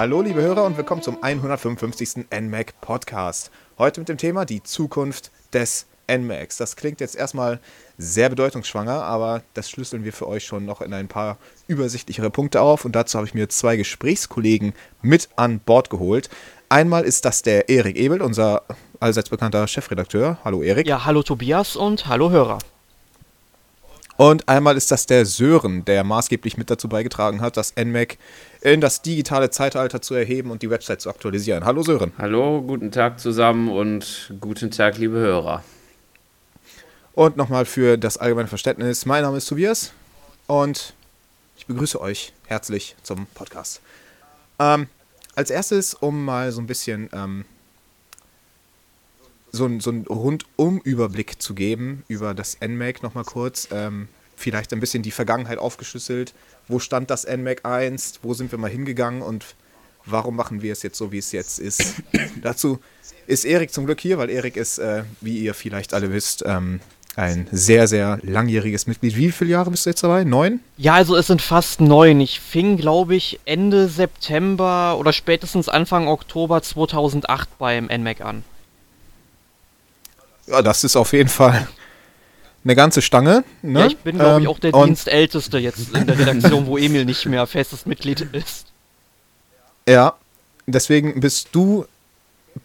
Hallo liebe Hörer und willkommen zum 155. NMAC Podcast. Heute mit dem Thema die Zukunft des NMAX. Das klingt jetzt erstmal sehr bedeutungsschwanger, aber das schlüsseln wir für euch schon noch in ein paar übersichtlichere Punkte auf und dazu habe ich mir zwei Gesprächskollegen mit an Bord geholt. Einmal ist das der Erik Ebel, unser allseits bekannter Chefredakteur. Hallo Erik. Ja, hallo Tobias und hallo Hörer. Und einmal ist das der Sören, der maßgeblich mit dazu beigetragen hat, das NMAC in das digitale Zeitalter zu erheben und die Website zu aktualisieren. Hallo Sören. Hallo, guten Tag zusammen und guten Tag, liebe Hörer. Und nochmal für das allgemeine Verständnis, mein Name ist Tobias und ich begrüße euch herzlich zum Podcast. Ähm, als erstes, um mal so ein bisschen ähm, so, so einen Rundum-Überblick zu geben über das NMAC nochmal kurz. Ähm, vielleicht ein bisschen die Vergangenheit aufgeschlüsselt. Wo stand das NMAC einst? Wo sind wir mal hingegangen und warum machen wir es jetzt so, wie es jetzt ist? Dazu ist Erik zum Glück hier, weil Erik ist, äh, wie ihr vielleicht alle wisst, ähm, ein sehr, sehr langjähriges Mitglied. Wie viele Jahre bist du jetzt dabei? Neun? Ja, also es sind fast neun. Ich fing, glaube ich, Ende September oder spätestens Anfang Oktober 2008 beim NMAC an. Ja, das ist auf jeden Fall eine ganze Stange. Ne? Ja, ich bin, glaube ich, auch der ähm, Dienstälteste jetzt in der Redaktion, wo Emil nicht mehr festes Mitglied ist. Ja, deswegen bist du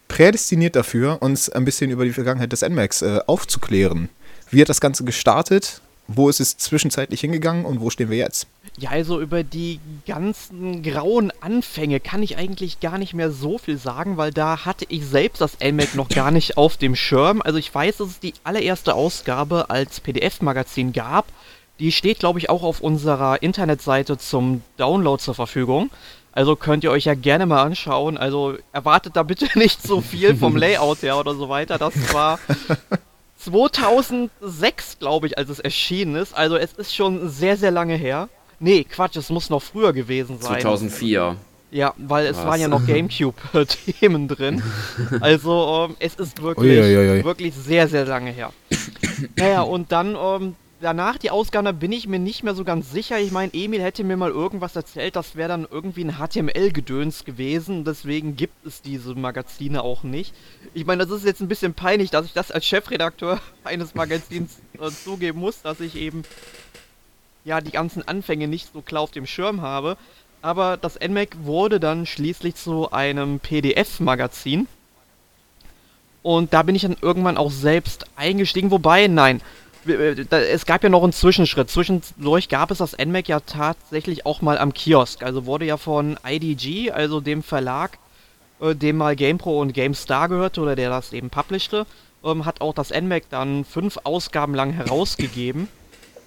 prädestiniert dafür, uns ein bisschen über die Vergangenheit des NMAX äh, aufzuklären. Wie hat das Ganze gestartet? Wo ist es zwischenzeitlich hingegangen und wo stehen wir jetzt? Ja, also über die ganzen grauen Anfänge kann ich eigentlich gar nicht mehr so viel sagen, weil da hatte ich selbst das LMAC noch gar nicht auf dem Schirm. Also ich weiß, dass es die allererste Ausgabe als PDF-Magazin gab. Die steht, glaube ich, auch auf unserer Internetseite zum Download zur Verfügung. Also könnt ihr euch ja gerne mal anschauen. Also erwartet da bitte nicht so viel vom Layout her oder so weiter. Das war 2006, glaube ich, als es erschienen ist. Also es ist schon sehr, sehr lange her. Nee, Quatsch, es muss noch früher gewesen sein. 2004. Ja, weil es Was? waren ja noch Gamecube-Themen drin. Also ähm, es ist wirklich, wirklich sehr, sehr lange her. Naja, und dann ähm, danach die Ausgabe bin ich mir nicht mehr so ganz sicher. Ich meine, Emil hätte mir mal irgendwas erzählt, das wäre dann irgendwie ein HTML-Gedöns gewesen. Deswegen gibt es diese Magazine auch nicht. Ich meine, das ist jetzt ein bisschen peinlich, dass ich das als Chefredakteur eines Magazins äh, zugeben muss, dass ich eben ja die ganzen Anfänge nicht so klar auf dem Schirm habe. Aber das NMAC wurde dann schließlich zu einem PDF-Magazin. Und da bin ich dann irgendwann auch selbst eingestiegen. Wobei, nein, es gab ja noch einen Zwischenschritt. Zwischendurch gab es das NMAC ja tatsächlich auch mal am Kiosk. Also wurde ja von IDG, also dem Verlag, äh, dem mal GamePro und GameStar gehörte oder der das eben publishte, ähm, hat auch das NMAC dann fünf Ausgaben lang herausgegeben.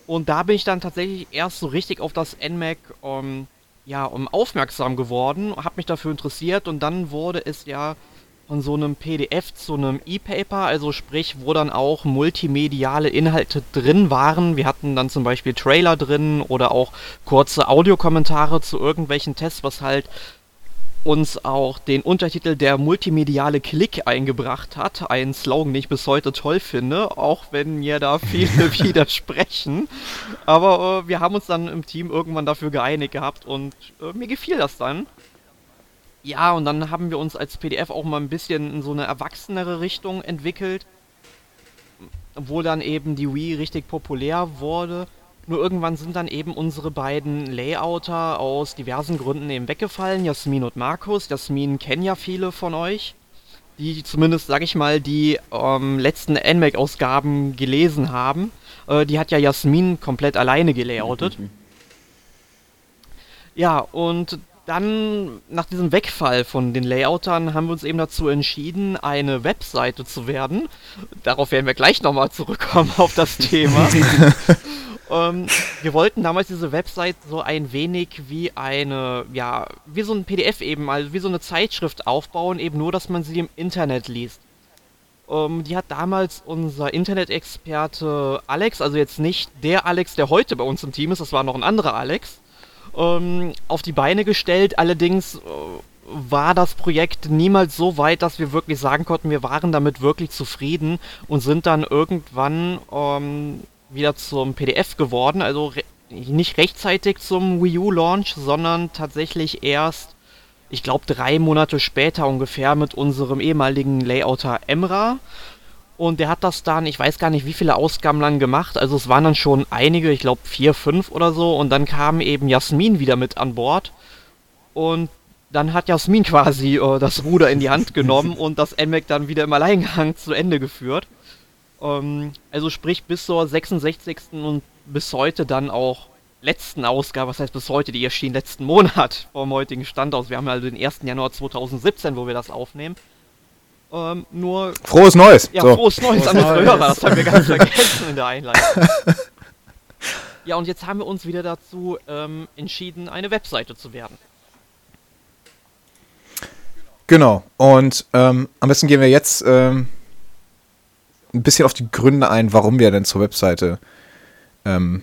Und da bin ich dann tatsächlich erst so richtig auf das NMAC ähm, ja, um aufmerksam geworden, habe mich dafür interessiert und dann wurde es ja von so einem PDF zu einem E-Paper, also sprich, wo dann auch multimediale Inhalte drin waren. Wir hatten dann zum Beispiel Trailer drin oder auch kurze Audiokommentare zu irgendwelchen Tests, was halt uns auch den Untertitel der multimediale Klick eingebracht hat. Ein Slogan, den ich bis heute toll finde, auch wenn mir da viele widersprechen. Aber äh, wir haben uns dann im Team irgendwann dafür geeinigt gehabt und äh, mir gefiel das dann. Ja, und dann haben wir uns als PDF auch mal ein bisschen in so eine erwachsenere Richtung entwickelt, wo dann eben die Wii richtig populär wurde. Nur irgendwann sind dann eben unsere beiden Layouter aus diversen Gründen eben weggefallen, Jasmin und Markus. Jasmin kennen ja viele von euch, die zumindest, sag ich mal, die ähm, letzten NMAC-Ausgaben gelesen haben. Äh, die hat ja Jasmin komplett alleine gelayoutet. Mhm. Ja, und dann, nach diesem Wegfall von den Layoutern, haben wir uns eben dazu entschieden, eine Webseite zu werden. Darauf werden wir gleich nochmal zurückkommen auf das Thema. ähm, wir wollten damals diese Website so ein wenig wie eine, ja, wie so ein PDF eben, also wie so eine Zeitschrift aufbauen, eben nur, dass man sie im Internet liest. Ähm, die hat damals unser Internet-Experte Alex, also jetzt nicht der Alex, der heute bei uns im Team ist, das war noch ein anderer Alex, ähm, auf die Beine gestellt. Allerdings äh, war das Projekt niemals so weit, dass wir wirklich sagen konnten, wir waren damit wirklich zufrieden und sind dann irgendwann ähm, wieder zum PDF geworden. Also re nicht rechtzeitig zum Wii U Launch, sondern tatsächlich erst, ich glaube, drei Monate später ungefähr mit unserem ehemaligen Layouter Emra. Und der hat das dann, ich weiß gar nicht, wie viele Ausgaben lang gemacht. Also es waren dann schon einige, ich glaube vier, fünf oder so. Und dann kam eben Jasmin wieder mit an Bord. Und dann hat Jasmin quasi äh, das Ruder in die Hand genommen und das NMAC dann wieder im Alleingang zu Ende geführt. Ähm, also sprich bis zur 66. und bis heute dann auch letzten Ausgabe, was heißt bis heute, die erschien letzten Monat vom heutigen Stand aus. Wir haben also den 1. Januar 2017, wo wir das aufnehmen. Ähm, nur. Frohes Neues! Ja, so. frohes Neues frohes an unsere Hörer, das haben wir ganz vergessen in der Einleitung. ja, und jetzt haben wir uns wieder dazu ähm, entschieden, eine Webseite zu werden. Genau, und ähm, am besten gehen wir jetzt ähm, ein bisschen auf die Gründe ein, warum wir denn zur Webseite ähm,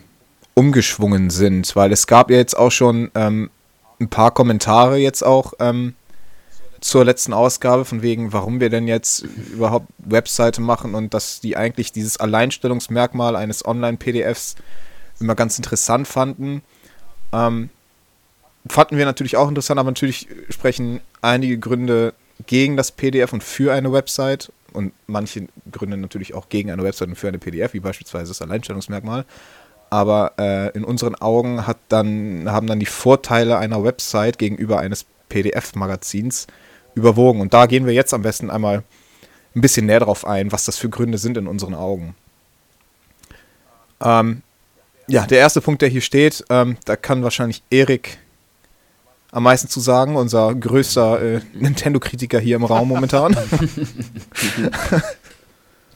umgeschwungen sind, weil es gab ja jetzt auch schon ähm, ein paar Kommentare jetzt auch zur letzten Ausgabe, von wegen, warum wir denn jetzt überhaupt Webseite machen und dass die eigentlich dieses Alleinstellungsmerkmal eines Online-PDFs immer ganz interessant fanden. Ähm, fanden wir natürlich auch interessant, aber natürlich sprechen einige Gründe gegen das PDF und für eine Website und manche Gründe natürlich auch gegen eine Website und für eine PDF, wie beispielsweise das Alleinstellungsmerkmal. Aber äh, in unseren Augen hat dann, haben dann die Vorteile einer Website gegenüber eines PDF-Magazins überwogen. Und da gehen wir jetzt am besten einmal ein bisschen näher drauf ein, was das für Gründe sind in unseren Augen. Ähm, ja, der erste Punkt, der hier steht, ähm, da kann wahrscheinlich Erik am meisten zu sagen, unser größter äh, Nintendo-Kritiker hier im Raum momentan.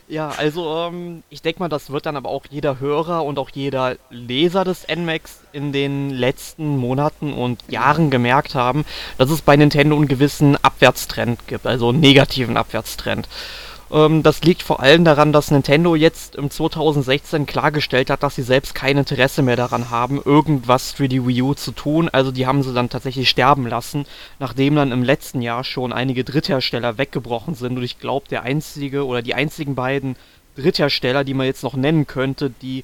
Ja, also ähm, ich denke mal, das wird dann aber auch jeder Hörer und auch jeder Leser des NMAX in den letzten Monaten und Jahren gemerkt haben, dass es bei Nintendo einen gewissen Abwärtstrend gibt, also einen negativen Abwärtstrend. Ähm, das liegt vor allem daran, dass Nintendo jetzt im 2016 klargestellt hat, dass sie selbst kein Interesse mehr daran haben, irgendwas für die Wii U zu tun. Also die haben sie dann tatsächlich sterben lassen, nachdem dann im letzten Jahr schon einige Dritthersteller weggebrochen sind. Und ich glaube, der einzige oder die einzigen beiden Dritthersteller, die man jetzt noch nennen könnte, die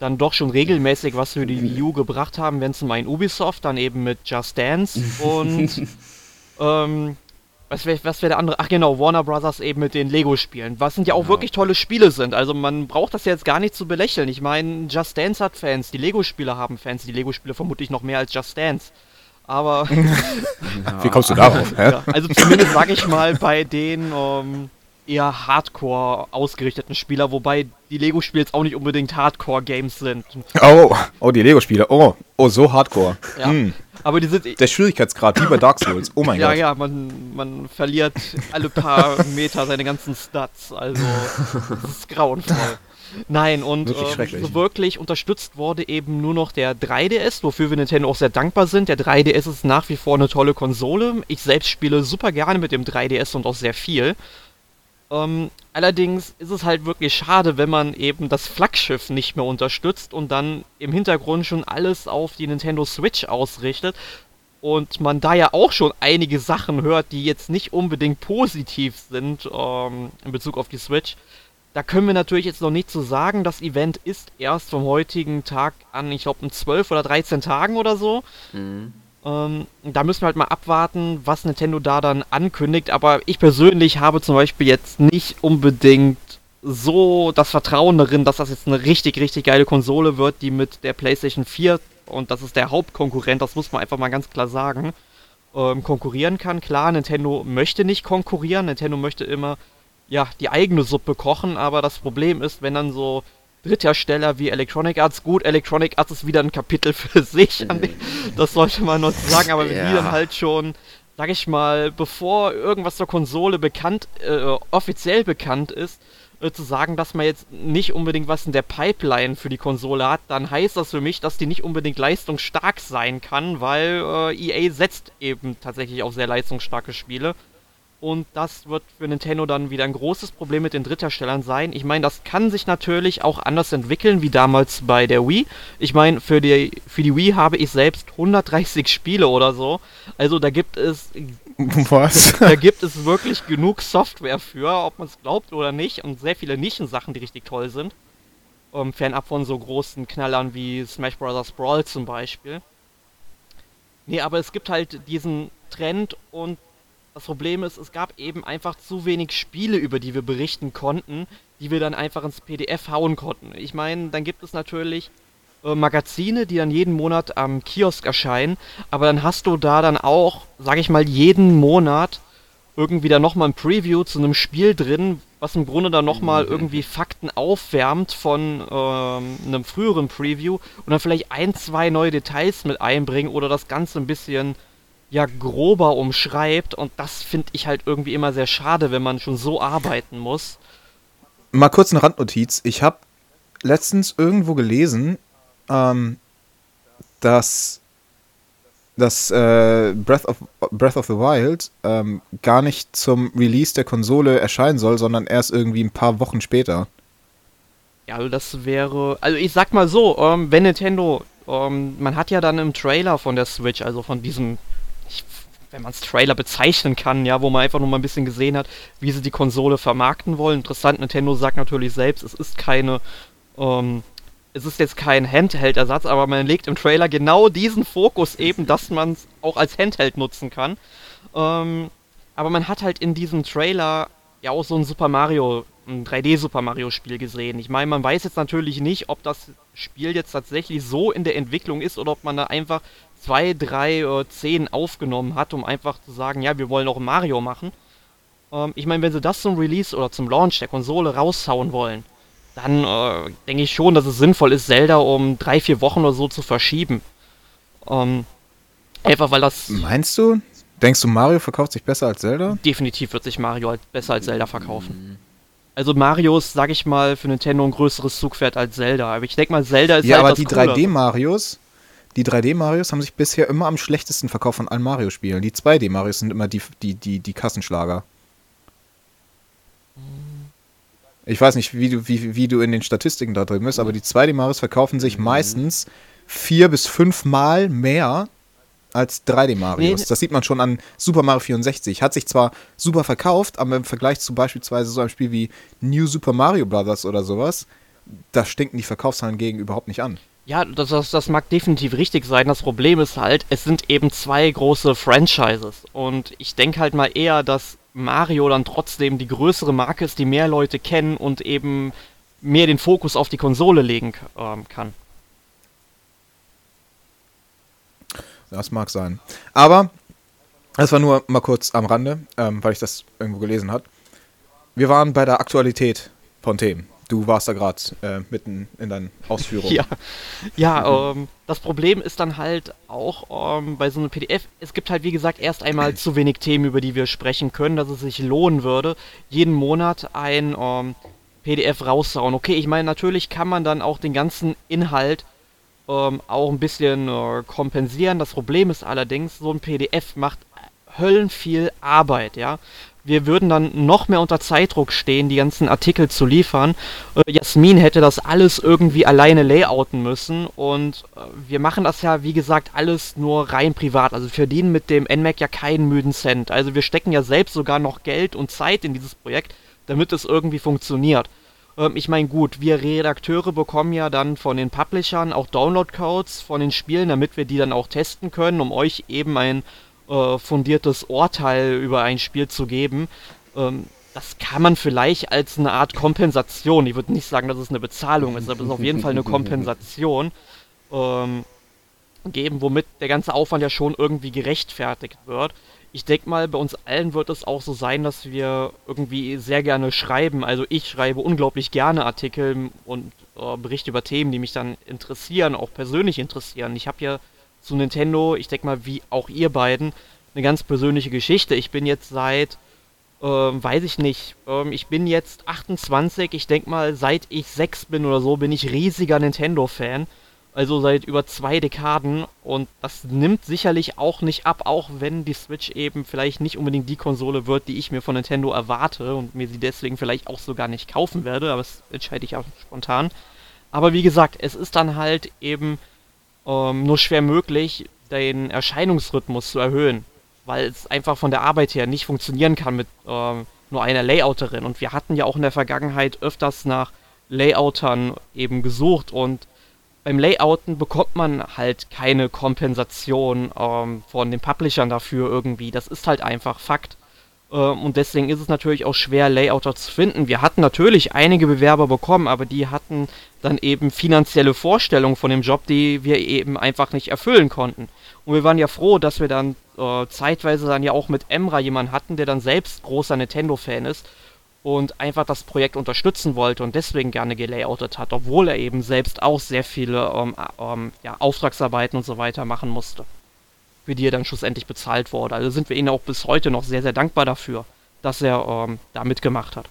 dann doch schon regelmäßig was für die Wii U gebracht haben, wenn zum einen Ubisoft, dann eben mit Just Dance und ähm, was wäre was wär der andere? Ach genau, Warner Brothers eben mit den Lego-Spielen. Was sind ja auch genau. wirklich tolle Spiele sind. Also man braucht das jetzt gar nicht zu belächeln. Ich meine, Just Dance hat Fans, die Lego-Spiele haben Fans, die Lego-Spiele vermutlich noch mehr als Just Dance. Aber. Wie kommst du darauf? ja, also zumindest sage ich mal bei den ähm, eher Hardcore ausgerichteten Spieler, wobei die Lego-Spiele jetzt auch nicht unbedingt Hardcore-Games sind. Oh, oh, die Lego-Spiele. Oh, oh, so Hardcore. Ja. Hm. Aber die sind. Der Schwierigkeitsgrad, wie bei Dark Souls. Oh mein ja, Gott. Ja, ja, man, man verliert alle paar Meter seine ganzen Stats. Also, das ist grauenvoll. Nein, und wirklich, ähm, so wirklich unterstützt wurde eben nur noch der 3DS, wofür wir Nintendo auch sehr dankbar sind. Der 3DS ist nach wie vor eine tolle Konsole. Ich selbst spiele super gerne mit dem 3DS und auch sehr viel. Ähm, allerdings ist es halt wirklich schade, wenn man eben das Flaggschiff nicht mehr unterstützt und dann im Hintergrund schon alles auf die Nintendo Switch ausrichtet und man da ja auch schon einige Sachen hört, die jetzt nicht unbedingt positiv sind ähm, in Bezug auf die Switch. Da können wir natürlich jetzt noch nicht zu so sagen. Das Event ist erst vom heutigen Tag an, ich glaube, in 12 oder 13 Tagen oder so. Mhm. Ähm, da müssen wir halt mal abwarten, was Nintendo da dann ankündigt. Aber ich persönlich habe zum Beispiel jetzt nicht unbedingt so das Vertrauen darin, dass das jetzt eine richtig, richtig geile Konsole wird, die mit der PlayStation 4, und das ist der Hauptkonkurrent, das muss man einfach mal ganz klar sagen, ähm, konkurrieren kann. Klar, Nintendo möchte nicht konkurrieren, Nintendo möchte immer ja, die eigene Suppe kochen, aber das Problem ist, wenn dann so Dritthersteller wie Electronic Arts. Gut, Electronic Arts ist wieder ein Kapitel für sich. das sollte man noch sagen, aber wenn ja. die dann halt schon, sag ich mal, bevor irgendwas zur Konsole bekannt, äh, offiziell bekannt ist, äh, zu sagen, dass man jetzt nicht unbedingt was in der Pipeline für die Konsole hat, dann heißt das für mich, dass die nicht unbedingt leistungsstark sein kann, weil äh, EA setzt eben tatsächlich auf sehr leistungsstarke Spiele. Und das wird für Nintendo dann wieder ein großes Problem mit den Drittherstellern sein. Ich meine, das kann sich natürlich auch anders entwickeln, wie damals bei der Wii. Ich meine, für die, für die Wii habe ich selbst 130 Spiele oder so. Also da gibt es Was? Da gibt es wirklich genug Software für, ob man es glaubt oder nicht, und sehr viele Nischensachen, die richtig toll sind. Ähm, fernab von so großen Knallern wie Smash Bros. Brawl zum Beispiel. Nee, aber es gibt halt diesen Trend und das Problem ist, es gab eben einfach zu wenig Spiele, über die wir berichten konnten, die wir dann einfach ins PDF hauen konnten. Ich meine, dann gibt es natürlich äh, Magazine, die dann jeden Monat am Kiosk erscheinen, aber dann hast du da dann auch, sag ich mal, jeden Monat irgendwie da nochmal ein Preview zu einem Spiel drin, was im Grunde dann nochmal irgendwie Fakten aufwärmt von ähm, einem früheren Preview und dann vielleicht ein, zwei neue Details mit einbringen oder das Ganze ein bisschen ja grober umschreibt und das finde ich halt irgendwie immer sehr schade, wenn man schon so arbeiten muss. Mal kurz eine Randnotiz. Ich habe letztens irgendwo gelesen, ähm, dass, dass äh, Breath, of, Breath of the Wild ähm, gar nicht zum Release der Konsole erscheinen soll, sondern erst irgendwie ein paar Wochen später. Ja, also das wäre. Also ich sag mal so, ähm, wenn Nintendo. Ähm, man hat ja dann im Trailer von der Switch, also von diesem wenn man es Trailer bezeichnen kann, ja, wo man einfach nur mal ein bisschen gesehen hat, wie sie die Konsole vermarkten wollen. Interessant, Nintendo sagt natürlich selbst, es ist keine, ähm, es ist jetzt kein Handheld-Ersatz, aber man legt im Trailer genau diesen Fokus eben, dass man es auch als Handheld nutzen kann. Ähm, aber man hat halt in diesem Trailer ja auch so ein Super Mario, ein 3D Super Mario Spiel gesehen. Ich meine, man weiß jetzt natürlich nicht, ob das Spiel jetzt tatsächlich so in der Entwicklung ist oder ob man da einfach zwei, drei äh, Szenen aufgenommen hat, um einfach zu sagen, ja, wir wollen auch Mario machen. Ähm, ich meine, wenn sie das zum Release oder zum Launch der Konsole raushauen wollen, dann äh, denke ich schon, dass es sinnvoll ist, Zelda um drei, vier Wochen oder so zu verschieben. Ähm, einfach weil das. Meinst du? Denkst du, Mario verkauft sich besser als Zelda? Definitiv wird sich Mario halt besser als Zelda verkaufen. Also Mario ist, sag ich mal, für Nintendo ein größeres Zugpferd als Zelda. Aber ich denke mal, Zelda ist ja, halt aber die 3D-Marios, die 3D-Marios haben sich bisher immer am schlechtesten verkauft von allen Mario-Spielen. Die 2D-Marios sind immer die, die, die, die Kassenschlager. Ich weiß nicht, wie du, wie, wie du in den Statistiken da drin bist, aber die 2D-Marios verkaufen sich mhm. meistens vier bis fünf Mal mehr als 3D-Marios. Nee. Das sieht man schon an Super Mario 64. Hat sich zwar super verkauft, aber im Vergleich zu beispielsweise so einem Spiel wie New Super Mario Bros. oder sowas, da stinken die Verkaufszahlen gegen überhaupt nicht an. Ja, das, das, das mag definitiv richtig sein. Das Problem ist halt, es sind eben zwei große Franchises. Und ich denke halt mal eher, dass Mario dann trotzdem die größere Marke ist, die mehr Leute kennen und eben mehr den Fokus auf die Konsole legen ähm, kann. Das mag sein. Aber das war nur mal kurz am Rande, ähm, weil ich das irgendwo gelesen habe. Wir waren bei der Aktualität von Themen. Du warst da gerade äh, mitten in deinen Ausführungen. Ja, ja ähm, das Problem ist dann halt auch ähm, bei so einem PDF, es gibt halt wie gesagt erst einmal zu wenig Themen, über die wir sprechen können, dass es sich lohnen würde, jeden Monat ein ähm, PDF rauszuhauen. Okay, ich meine, natürlich kann man dann auch den ganzen Inhalt ähm, auch ein bisschen äh, kompensieren. Das Problem ist allerdings, so ein PDF macht höllenviel Arbeit, ja wir würden dann noch mehr unter Zeitdruck stehen, die ganzen Artikel zu liefern. Äh, Jasmin hätte das alles irgendwie alleine layouten müssen und äh, wir machen das ja, wie gesagt, alles nur rein privat. Also wir verdienen mit dem NMAC ja keinen müden Cent. Also wir stecken ja selbst sogar noch Geld und Zeit in dieses Projekt, damit es irgendwie funktioniert. Ähm, ich meine, gut, wir Redakteure bekommen ja dann von den Publishern auch Download-Codes von den Spielen, damit wir die dann auch testen können, um euch eben ein äh, fundiertes Urteil über ein Spiel zu geben. Ähm, das kann man vielleicht als eine Art Kompensation, ich würde nicht sagen, dass es eine Bezahlung ist, aber es ist auf jeden Fall eine Kompensation ähm, geben, womit der ganze Aufwand ja schon irgendwie gerechtfertigt wird. Ich denke mal, bei uns allen wird es auch so sein, dass wir irgendwie sehr gerne schreiben. Also ich schreibe unglaublich gerne Artikel und äh, Berichte über Themen, die mich dann interessieren, auch persönlich interessieren. Ich habe ja zu Nintendo, ich denke mal, wie auch ihr beiden, eine ganz persönliche Geschichte. Ich bin jetzt seit, ähm, weiß ich nicht, ähm, ich bin jetzt 28, ich denke mal, seit ich 6 bin oder so, bin ich riesiger Nintendo-Fan. Also seit über zwei Dekaden und das nimmt sicherlich auch nicht ab, auch wenn die Switch eben vielleicht nicht unbedingt die Konsole wird, die ich mir von Nintendo erwarte und mir sie deswegen vielleicht auch sogar nicht kaufen werde, aber das entscheide ich auch spontan. Aber wie gesagt, es ist dann halt eben ähm, nur schwer möglich, den Erscheinungsrhythmus zu erhöhen. weil es einfach von der Arbeit her nicht funktionieren kann mit äh, nur einer Layouterin. Und wir hatten ja auch in der Vergangenheit öfters nach Layoutern eben gesucht und beim Layouten bekommt man halt keine Kompensation ähm, von den Publishern dafür irgendwie. Das ist halt einfach Fakt. Ähm, und deswegen ist es natürlich auch schwer, Layouter zu finden. Wir hatten natürlich einige Bewerber bekommen, aber die hatten dann eben finanzielle Vorstellungen von dem Job, die wir eben einfach nicht erfüllen konnten. Und wir waren ja froh, dass wir dann äh, zeitweise dann ja auch mit Emra jemanden hatten, der dann selbst großer Nintendo-Fan ist und einfach das Projekt unterstützen wollte und deswegen gerne gelayoutet hat, obwohl er eben selbst auch sehr viele ähm, ähm, ja, Auftragsarbeiten und so weiter machen musste, für die er dann schlussendlich bezahlt wurde. Also sind wir ihm auch bis heute noch sehr, sehr dankbar dafür, dass er ähm, da mitgemacht hat.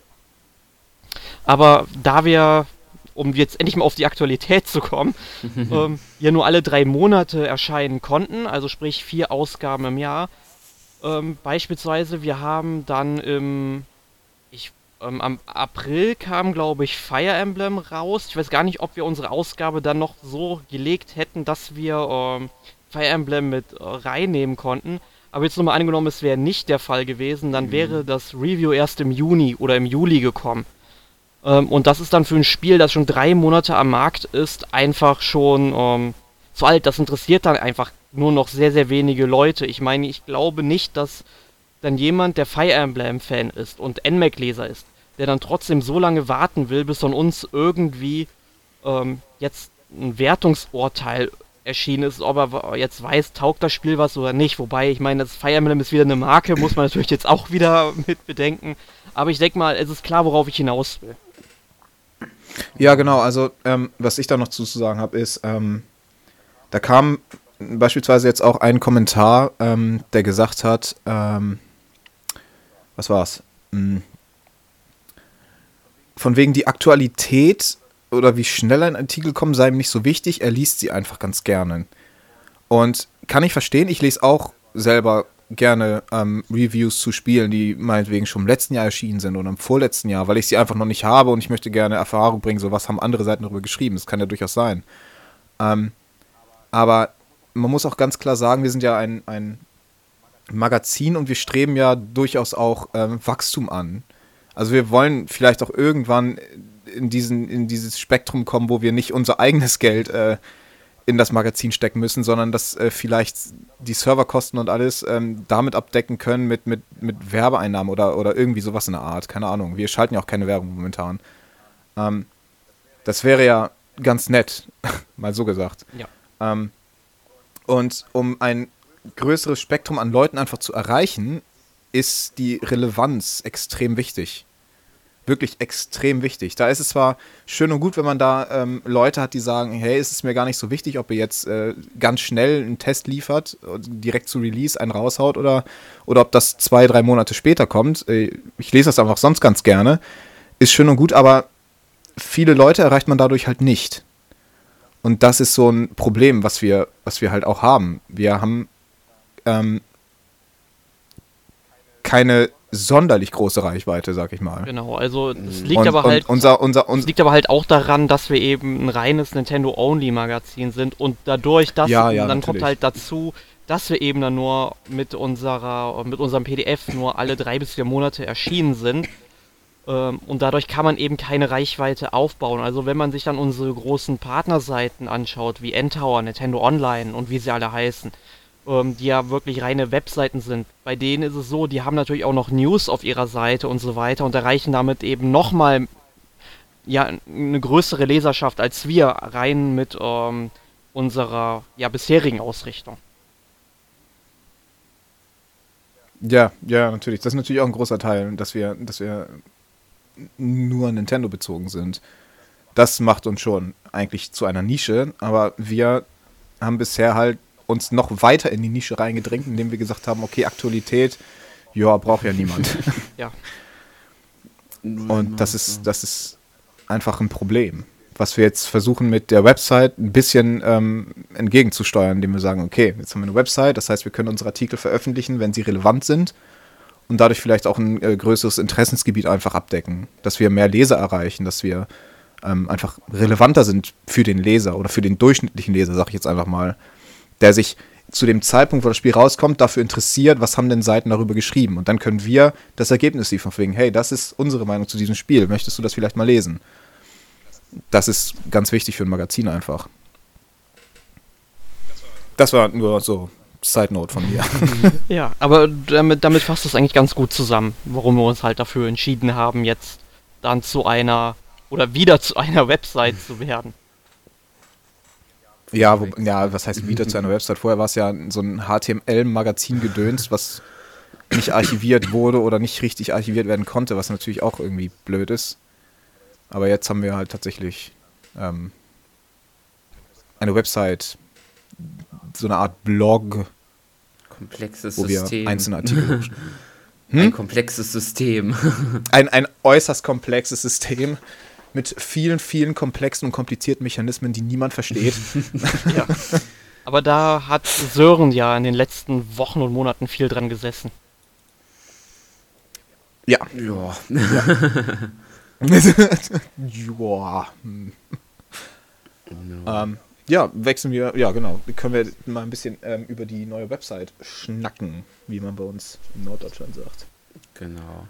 Aber da wir, um jetzt endlich mal auf die Aktualität zu kommen, ähm, ja nur alle drei Monate erscheinen konnten, also sprich vier Ausgaben im Jahr, ähm, beispielsweise, wir haben dann im ähm, am April kam, glaube ich, Fire Emblem raus. Ich weiß gar nicht, ob wir unsere Ausgabe dann noch so gelegt hätten, dass wir ähm, Fire Emblem mit äh, reinnehmen konnten. Aber jetzt nochmal angenommen, es wäre nicht der Fall gewesen, dann mhm. wäre das Review erst im Juni oder im Juli gekommen. Ähm, und das ist dann für ein Spiel, das schon drei Monate am Markt ist, einfach schon ähm, zu alt. Das interessiert dann einfach nur noch sehr, sehr wenige Leute. Ich meine, ich glaube nicht, dass dann jemand, der Fire Emblem-Fan ist und NMAC-Leser ist, der dann trotzdem so lange warten will, bis von uns irgendwie ähm, jetzt ein Wertungsurteil erschienen ist, ob er jetzt weiß, taugt das Spiel was oder nicht. Wobei, ich meine, das Fire Emblem ist wieder eine Marke, muss man natürlich jetzt auch wieder mit bedenken. Aber ich denke mal, es ist klar, worauf ich hinaus will. Ja, genau. Also, ähm, was ich da noch zu sagen habe, ist, ähm, da kam beispielsweise jetzt auch ein Kommentar, ähm, der gesagt hat, ähm, was war's? Hm, von wegen die Aktualität oder wie schnell ein Artikel kommt, sei ihm nicht so wichtig. Er liest sie einfach ganz gerne. Und kann ich verstehen, ich lese auch selber gerne ähm, Reviews zu Spielen, die meinetwegen schon im letzten Jahr erschienen sind oder im vorletzten Jahr, weil ich sie einfach noch nicht habe und ich möchte gerne Erfahrung bringen, so was haben andere Seiten darüber geschrieben. Das kann ja durchaus sein. Ähm, aber man muss auch ganz klar sagen, wir sind ja ein, ein Magazin und wir streben ja durchaus auch ähm, Wachstum an. Also wir wollen vielleicht auch irgendwann in, diesen, in dieses Spektrum kommen, wo wir nicht unser eigenes Geld äh, in das Magazin stecken müssen, sondern dass äh, vielleicht die Serverkosten und alles ähm, damit abdecken können mit, mit, mit Werbeeinnahmen oder, oder irgendwie sowas in der Art. Keine Ahnung. Wir schalten ja auch keine Werbung momentan. Ähm, das wäre ja ganz nett, mal so gesagt. Ja. Ähm, und um ein größeres Spektrum an Leuten einfach zu erreichen, ist die Relevanz extrem wichtig. Wirklich extrem wichtig. Da ist es zwar schön und gut, wenn man da ähm, Leute hat, die sagen, hey, es ist mir gar nicht so wichtig, ob ihr jetzt äh, ganz schnell einen Test liefert, direkt zu Release einen raushaut oder, oder ob das zwei, drei Monate später kommt. Äh, ich lese das einfach sonst ganz gerne. Ist schön und gut, aber viele Leute erreicht man dadurch halt nicht. Und das ist so ein Problem, was wir, was wir halt auch haben. Wir haben ähm, keine sonderlich große Reichweite, sag ich mal. Genau, also es liegt und, aber halt unser, unser, unser, liegt aber halt auch daran, dass wir eben ein reines Nintendo Only Magazin sind und dadurch, dass ja, ja, dann natürlich. kommt halt dazu, dass wir eben dann nur mit unserer mit unserem PDF nur alle drei bis vier Monate erschienen sind. Ähm, und dadurch kann man eben keine Reichweite aufbauen. Also wenn man sich dann unsere großen Partnerseiten anschaut, wie N-Tower, Nintendo Online und wie sie alle heißen, ähm, die ja wirklich reine Webseiten sind. Bei denen ist es so, die haben natürlich auch noch News auf ihrer Seite und so weiter und erreichen damit eben nochmal ja, eine größere Leserschaft als wir rein mit ähm, unserer ja, bisherigen Ausrichtung. Ja, ja, natürlich. Das ist natürlich auch ein großer Teil, dass wir, dass wir nur Nintendo bezogen sind. Das macht uns schon eigentlich zu einer Nische, aber wir haben bisher halt uns noch weiter in die Nische reingedrängt, indem wir gesagt haben, okay, Aktualität, ja, braucht ja niemand. ja. Und das ist, das ist einfach ein Problem, was wir jetzt versuchen mit der Website ein bisschen ähm, entgegenzusteuern, indem wir sagen, okay, jetzt haben wir eine Website, das heißt, wir können unsere Artikel veröffentlichen, wenn sie relevant sind und dadurch vielleicht auch ein äh, größeres Interessensgebiet einfach abdecken, dass wir mehr Leser erreichen, dass wir ähm, einfach relevanter sind für den Leser oder für den durchschnittlichen Leser, sag ich jetzt einfach mal, der sich zu dem Zeitpunkt, wo das Spiel rauskommt, dafür interessiert, was haben denn Seiten darüber geschrieben. Und dann können wir das Ergebnis liefern, wegen, hey, das ist unsere Meinung zu diesem Spiel. Möchtest du das vielleicht mal lesen? Das ist ganz wichtig für ein Magazin einfach. Das war nur so Side Note von mir. ja, aber damit, damit fasst es eigentlich ganz gut zusammen, warum wir uns halt dafür entschieden haben, jetzt dann zu einer oder wieder zu einer Website zu werden. Ja, wo, ja, was heißt wieder zu einer Website? Vorher war es ja so ein HTML-Magazin gedöns, was nicht archiviert wurde oder nicht richtig archiviert werden konnte, was natürlich auch irgendwie blöd ist. Aber jetzt haben wir halt tatsächlich ähm, eine Website, so eine Art Blog. Komplexes wo System. wir einzelne Artikel. hm? Ein komplexes System. ein, ein äußerst komplexes System mit vielen, vielen komplexen und komplizierten Mechanismen, die niemand versteht. ja. Aber da hat Sören ja in den letzten Wochen und Monaten viel dran gesessen. Ja. Ja. Ja. Hm. ähm, ja, wechseln wir, ja genau, können wir mal ein bisschen ähm, über die neue Website schnacken, wie man bei uns in Norddeutschland sagt. Genau.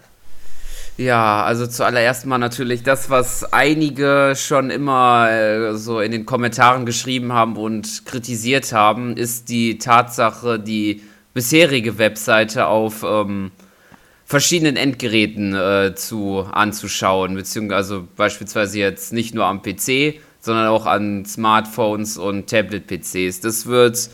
Ja, also zuallererst mal natürlich das, was einige schon immer äh, so in den Kommentaren geschrieben haben und kritisiert haben, ist die Tatsache, die bisherige Webseite auf ähm, verschiedenen Endgeräten äh, zu anzuschauen, beziehungsweise also beispielsweise jetzt nicht nur am PC, sondern auch an Smartphones und Tablet-PCs. Das wird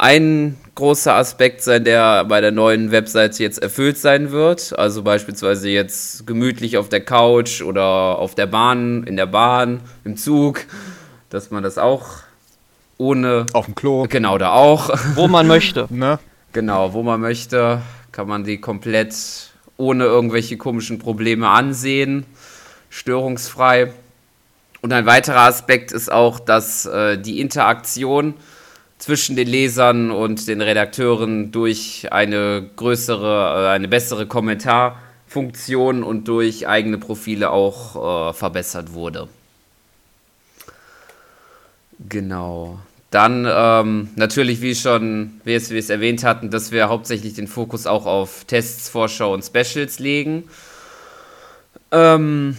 ein großer Aspekt sein, der bei der neuen Webseite jetzt erfüllt sein wird. Also beispielsweise jetzt gemütlich auf der Couch oder auf der Bahn, in der Bahn, im Zug, dass man das auch ohne. Auf dem Klo. Genau, da auch. Wo man möchte. ne? Genau, wo man möchte, kann man die komplett ohne irgendwelche komischen Probleme ansehen, störungsfrei. Und ein weiterer Aspekt ist auch, dass äh, die Interaktion zwischen den Lesern und den Redakteuren durch eine größere, äh, eine bessere Kommentarfunktion und durch eigene Profile auch äh, verbessert wurde. Genau. Dann ähm, natürlich, wie schon, wie es, wie es erwähnt hatten, dass wir hauptsächlich den Fokus auch auf Tests, Vorschau und Specials legen. Ähm,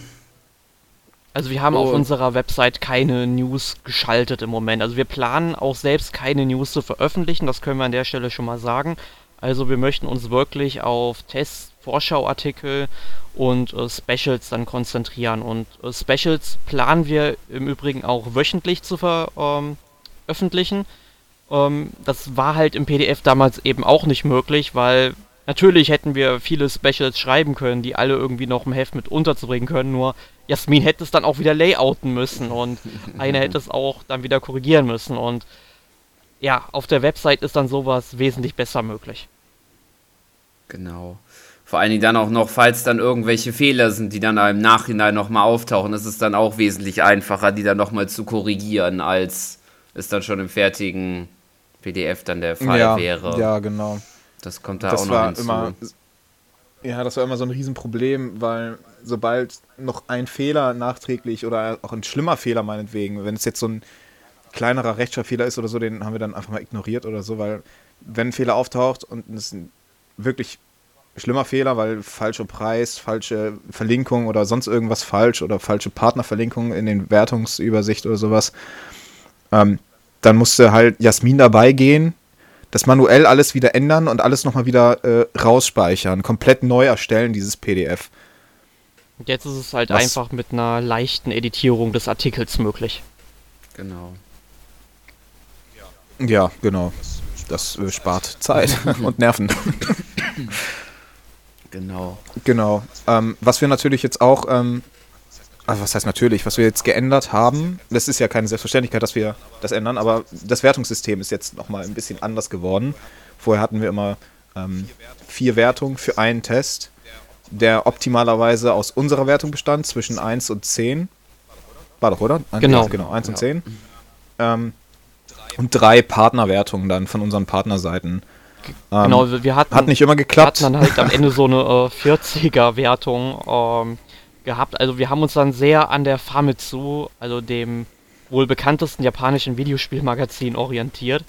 also wir haben oh. auf unserer Website keine News geschaltet im Moment. Also wir planen auch selbst keine News zu veröffentlichen, das können wir an der Stelle schon mal sagen. Also wir möchten uns wirklich auf Tests, Vorschauartikel und äh, Specials dann konzentrieren. Und äh, Specials planen wir im Übrigen auch wöchentlich zu veröffentlichen. Ähm, ähm, das war halt im PDF damals eben auch nicht möglich, weil natürlich hätten wir viele Specials schreiben können, die alle irgendwie noch im Heft mit unterzubringen können, nur Jasmin hätte es dann auch wieder layouten müssen und einer hätte es auch dann wieder korrigieren müssen. Und ja, auf der Website ist dann sowas wesentlich besser möglich. Genau. Vor allen Dingen dann auch noch, falls dann irgendwelche Fehler sind, die dann im Nachhinein nochmal auftauchen, ist es dann auch wesentlich einfacher, die dann nochmal zu korrigieren, als es dann schon im fertigen PDF dann der Fall ja, wäre. Ja, genau. Das kommt da das auch noch hinzu. Immer, ja, das war immer so ein Riesenproblem, weil sobald noch ein Fehler nachträglich oder auch ein schlimmer Fehler meinetwegen, wenn es jetzt so ein kleinerer Rechtschreibfehler ist oder so, den haben wir dann einfach mal ignoriert oder so, weil wenn ein Fehler auftaucht und es ist ein wirklich schlimmer Fehler, weil falscher Preis, falsche Verlinkung oder sonst irgendwas falsch oder falsche Partnerverlinkung in den Wertungsübersicht oder sowas, ähm, dann musste halt Jasmin dabei gehen, das manuell alles wieder ändern und alles nochmal wieder äh, rausspeichern, komplett neu erstellen, dieses PDF. Jetzt ist es halt Was? einfach mit einer leichten Editierung des Artikels möglich. Genau. Ja, genau. Das äh, spart Zeit und Nerven. Genau. Genau. Ähm, was wir natürlich jetzt auch, ähm, also was heißt natürlich, was wir jetzt geändert haben, das ist ja keine Selbstverständlichkeit, dass wir das ändern, aber das Wertungssystem ist jetzt nochmal ein bisschen anders geworden. Vorher hatten wir immer ähm, vier Wertungen für einen Test der optimalerweise aus unserer Wertung bestand, zwischen 1 und 10. War doch, oder? Genau. genau, 1 und 10. Ähm, und drei Partnerwertungen dann von unseren Partnerseiten. Ähm, genau, wir hatten. Hat nicht immer geklappt. Wir hatten dann halt am Ende so eine äh, 40er-Wertung ähm, gehabt. Also wir haben uns dann sehr an der Famitsu, also dem wohl bekanntesten japanischen Videospielmagazin, orientiert.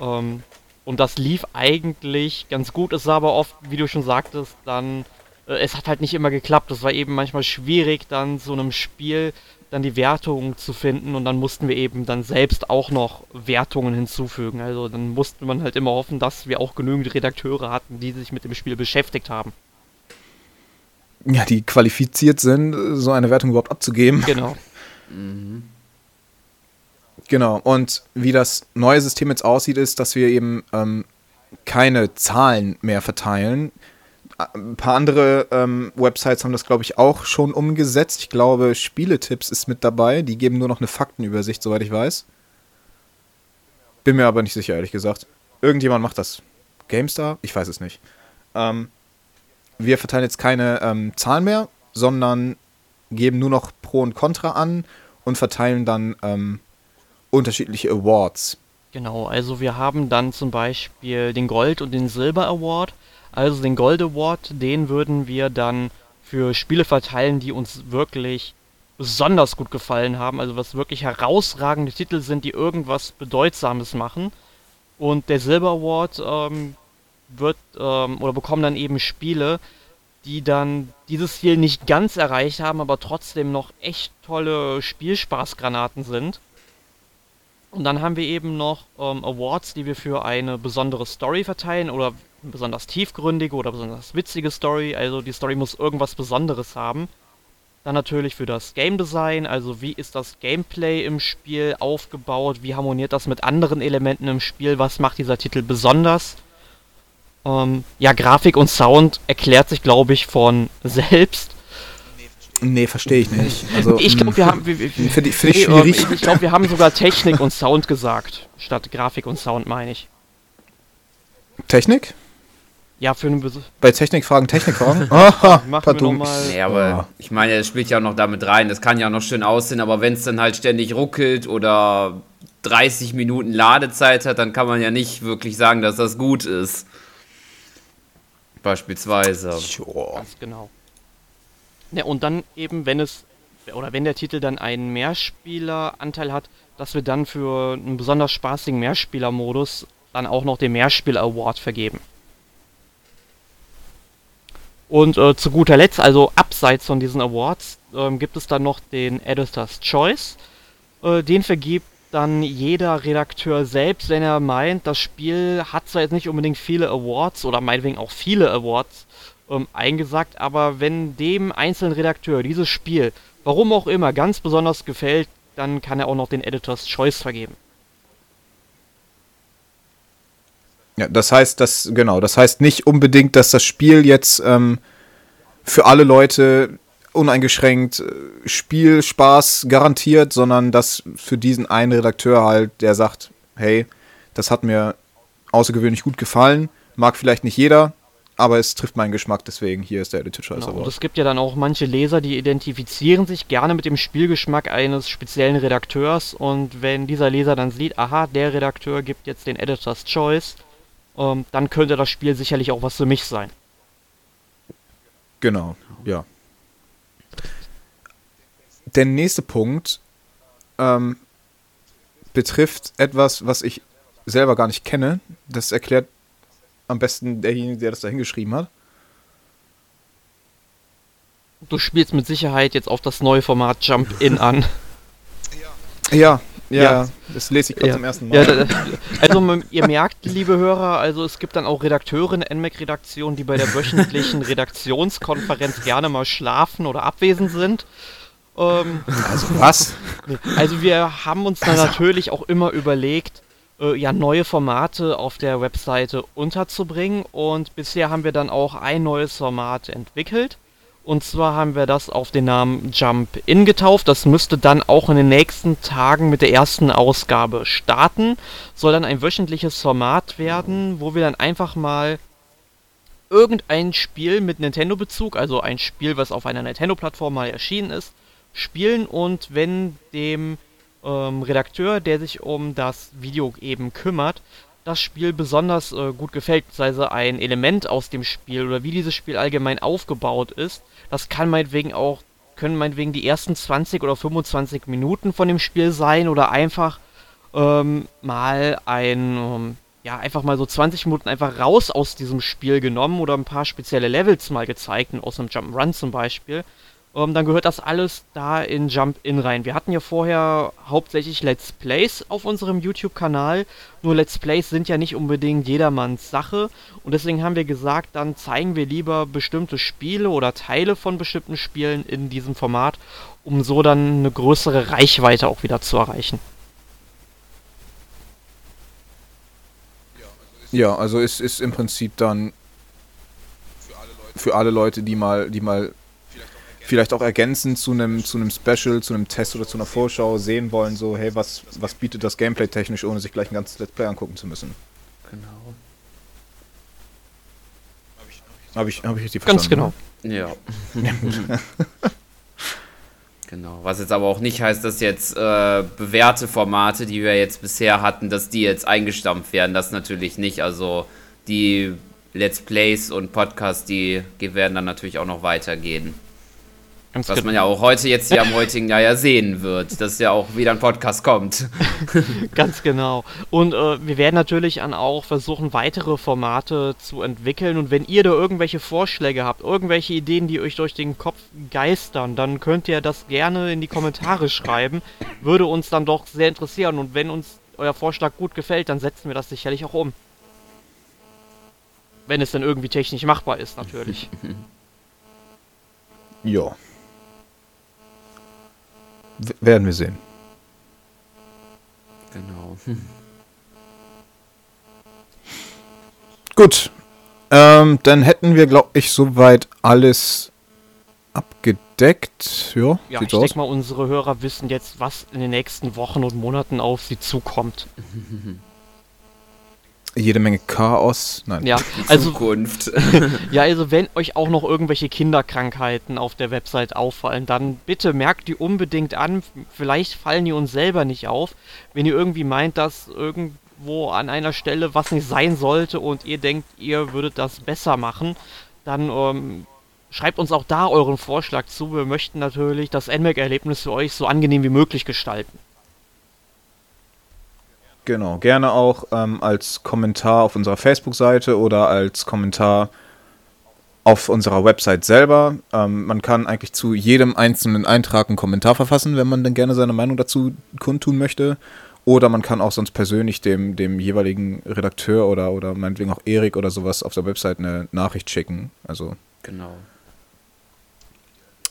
Ähm, Und das lief eigentlich ganz gut. Es sah aber oft, wie du schon sagtest, dann, äh, es hat halt nicht immer geklappt. Es war eben manchmal schwierig, dann so einem Spiel dann die Wertungen zu finden und dann mussten wir eben dann selbst auch noch Wertungen hinzufügen. Also dann musste man halt immer hoffen, dass wir auch genügend Redakteure hatten, die sich mit dem Spiel beschäftigt haben. Ja, die qualifiziert sind, so eine Wertung überhaupt abzugeben. Genau. mhm. Genau, und wie das neue System jetzt aussieht, ist, dass wir eben ähm, keine Zahlen mehr verteilen. Ein paar andere ähm, Websites haben das, glaube ich, auch schon umgesetzt. Ich glaube, Spieletipps ist mit dabei. Die geben nur noch eine Faktenübersicht, soweit ich weiß. Bin mir aber nicht sicher, ehrlich gesagt. Irgendjemand macht das. GameStar? Ich weiß es nicht. Ähm, wir verteilen jetzt keine ähm, Zahlen mehr, sondern geben nur noch Pro und Contra an und verteilen dann ähm, unterschiedliche Awards. Genau, also wir haben dann zum Beispiel den Gold- und den Silber-Award. Also den Gold Award, den würden wir dann für Spiele verteilen, die uns wirklich besonders gut gefallen haben, also was wirklich herausragende Titel sind, die irgendwas Bedeutsames machen. Und der Silber Award ähm, wird ähm, oder bekommen dann eben Spiele, die dann dieses Ziel nicht ganz erreicht haben, aber trotzdem noch echt tolle Spielspaßgranaten sind. Und dann haben wir eben noch ähm, Awards, die wir für eine besondere Story verteilen oder besonders tiefgründige oder besonders witzige Story. Also die Story muss irgendwas Besonderes haben. Dann natürlich für das Game Design, also wie ist das Gameplay im Spiel aufgebaut, wie harmoniert das mit anderen Elementen im Spiel, was macht dieser Titel besonders. Ähm, ja, Grafik und Sound erklärt sich, glaube ich, von selbst. Nee, verstehe ich nicht. Also, ich glaube, wir haben. Finde ich, find ich schwierig. Ich, glaube, wir haben sogar Technik und Sound gesagt, statt Grafik und Sound, meine ich. Technik? Ja, für einen Besuch. Bei Technikfragen, Technikfragen? Aha, pardon. Nee, aber oh. ich meine, es spielt ja auch noch damit rein. Das kann ja auch noch schön aussehen, aber wenn es dann halt ständig ruckelt oder 30 Minuten Ladezeit hat, dann kann man ja nicht wirklich sagen, dass das gut ist. Beispielsweise. Sure. Ganz genau. Ja, und dann eben, wenn es, oder wenn der Titel dann einen Mehrspieleranteil hat, dass wir dann für einen besonders spaßigen Mehrspielermodus dann auch noch den Mehrspieler-Award vergeben. Und äh, zu guter Letzt, also abseits von diesen Awards, äh, gibt es dann noch den Editor's Choice. Äh, den vergibt dann jeder Redakteur selbst, wenn er meint, das Spiel hat zwar jetzt nicht unbedingt viele Awards oder meinetwegen auch viele Awards ähm, eingesagt, aber wenn dem einzelnen Redakteur dieses Spiel, warum auch immer, ganz besonders gefällt, dann kann er auch noch den Editor's Choice vergeben. Ja, das heißt, das, genau, das heißt nicht unbedingt, dass das Spiel jetzt ähm, für alle Leute uneingeschränkt äh, Spielspaß garantiert, sondern dass für diesen einen Redakteur halt, der sagt, hey, das hat mir außergewöhnlich gut gefallen, mag vielleicht nicht jeder, aber es trifft meinen Geschmack, deswegen hier ist der Edited Choice genau, Award. Und es gibt ja dann auch manche Leser, die identifizieren sich gerne mit dem Spielgeschmack eines speziellen Redakteurs und wenn dieser Leser dann sieht, aha, der Redakteur gibt jetzt den Editor's Choice, ähm, dann könnte das Spiel sicherlich auch was für mich sein. Genau, ja. Der nächste Punkt ähm, betrifft etwas, was ich selber gar nicht kenne. Das erklärt am besten derjenige, der das da hingeschrieben hat. Du spielst mit Sicherheit jetzt auf das neue Format Jump In an. Ja, ja, ja. das lese ich gerade ja. zum ersten Mal. Ja, also ihr merkt, liebe Hörer, also es gibt dann auch Redakteure in NMAC-Redaktion, die bei der wöchentlichen Redaktionskonferenz gerne mal schlafen oder abwesend sind. Ähm, also was? Also wir haben uns dann also. natürlich auch immer überlegt, äh, ja, neue Formate auf der Webseite unterzubringen. Und bisher haben wir dann auch ein neues Format entwickelt. Und zwar haben wir das auf den Namen Jump In getauft. Das müsste dann auch in den nächsten Tagen mit der ersten Ausgabe starten. Soll dann ein wöchentliches Format werden, wo wir dann einfach mal irgendein Spiel mit Nintendo-Bezug, also ein Spiel, was auf einer Nintendo-Plattform mal erschienen ist, spielen und wenn dem ähm, Redakteur, der sich um das Video eben kümmert, das Spiel besonders äh, gut gefällt, beziehungsweise ein Element aus dem Spiel oder wie dieses Spiel allgemein aufgebaut ist, das kann meinetwegen auch, können meinetwegen die ersten 20 oder 25 Minuten von dem Spiel sein oder einfach ähm, mal ein, ähm, ja, einfach mal so 20 Minuten einfach raus aus diesem Spiel genommen oder ein paar spezielle Levels mal gezeigt, aus einem Jump'n'Run zum Beispiel, ähm, dann gehört das alles da in Jump-In rein. Wir hatten ja vorher hauptsächlich Let's Plays auf unserem YouTube-Kanal, nur Let's Plays sind ja nicht unbedingt jedermanns Sache und deswegen haben wir gesagt, dann zeigen wir lieber bestimmte Spiele oder Teile von bestimmten Spielen in diesem Format, um so dann eine größere Reichweite auch wieder zu erreichen. Ja, also es ist im Prinzip dann für alle Leute, die mal, die mal vielleicht auch ergänzend zu einem zu einem Special, zu einem Test oder zu einer Vorschau sehen wollen, so hey, was was bietet das Gameplay technisch, ohne sich gleich ein ganzes Let's Play angucken zu müssen. Genau. Habe ich, hab ich richtig verstanden? Ganz genau. Ja. Genau, was jetzt aber auch nicht heißt, dass jetzt äh, bewährte Formate, die wir jetzt bisher hatten, dass die jetzt eingestampft werden. Das natürlich nicht. Also die Let's Plays und Podcasts, die werden dann natürlich auch noch weitergehen. Ganz Was man ja auch heute jetzt hier am heutigen Jahr ja sehen wird, dass ja auch wieder ein Podcast kommt. Ganz genau. Und äh, wir werden natürlich dann auch versuchen, weitere Formate zu entwickeln. Und wenn ihr da irgendwelche Vorschläge habt, irgendwelche Ideen, die euch durch den Kopf geistern, dann könnt ihr das gerne in die Kommentare schreiben. Würde uns dann doch sehr interessieren. Und wenn uns euer Vorschlag gut gefällt, dann setzen wir das sicherlich auch um. Wenn es dann irgendwie technisch machbar ist, natürlich. ja werden wir sehen. Genau. Gut. Ähm, dann hätten wir, glaube ich, soweit alles abgedeckt. Ja, ja ich denke mal, unsere Hörer wissen jetzt, was in den nächsten Wochen und Monaten auf sie zukommt. jede Menge Chaos. Nein. Ja, also, Zukunft. ja, also wenn euch auch noch irgendwelche Kinderkrankheiten auf der Website auffallen, dann bitte merkt die unbedingt an. Vielleicht fallen die uns selber nicht auf. Wenn ihr irgendwie meint, dass irgendwo an einer Stelle was nicht sein sollte und ihr denkt, ihr würdet das besser machen, dann ähm, schreibt uns auch da euren Vorschlag zu. Wir möchten natürlich das NMAC-Erlebnis für euch so angenehm wie möglich gestalten. Genau, gerne auch ähm, als Kommentar auf unserer Facebook-Seite oder als Kommentar auf unserer Website selber. Ähm, man kann eigentlich zu jedem einzelnen Eintrag einen Kommentar verfassen, wenn man dann gerne seine Meinung dazu kundtun möchte. Oder man kann auch sonst persönlich dem, dem jeweiligen Redakteur oder, oder meinetwegen auch Erik oder sowas auf der Website eine Nachricht schicken. Also genau.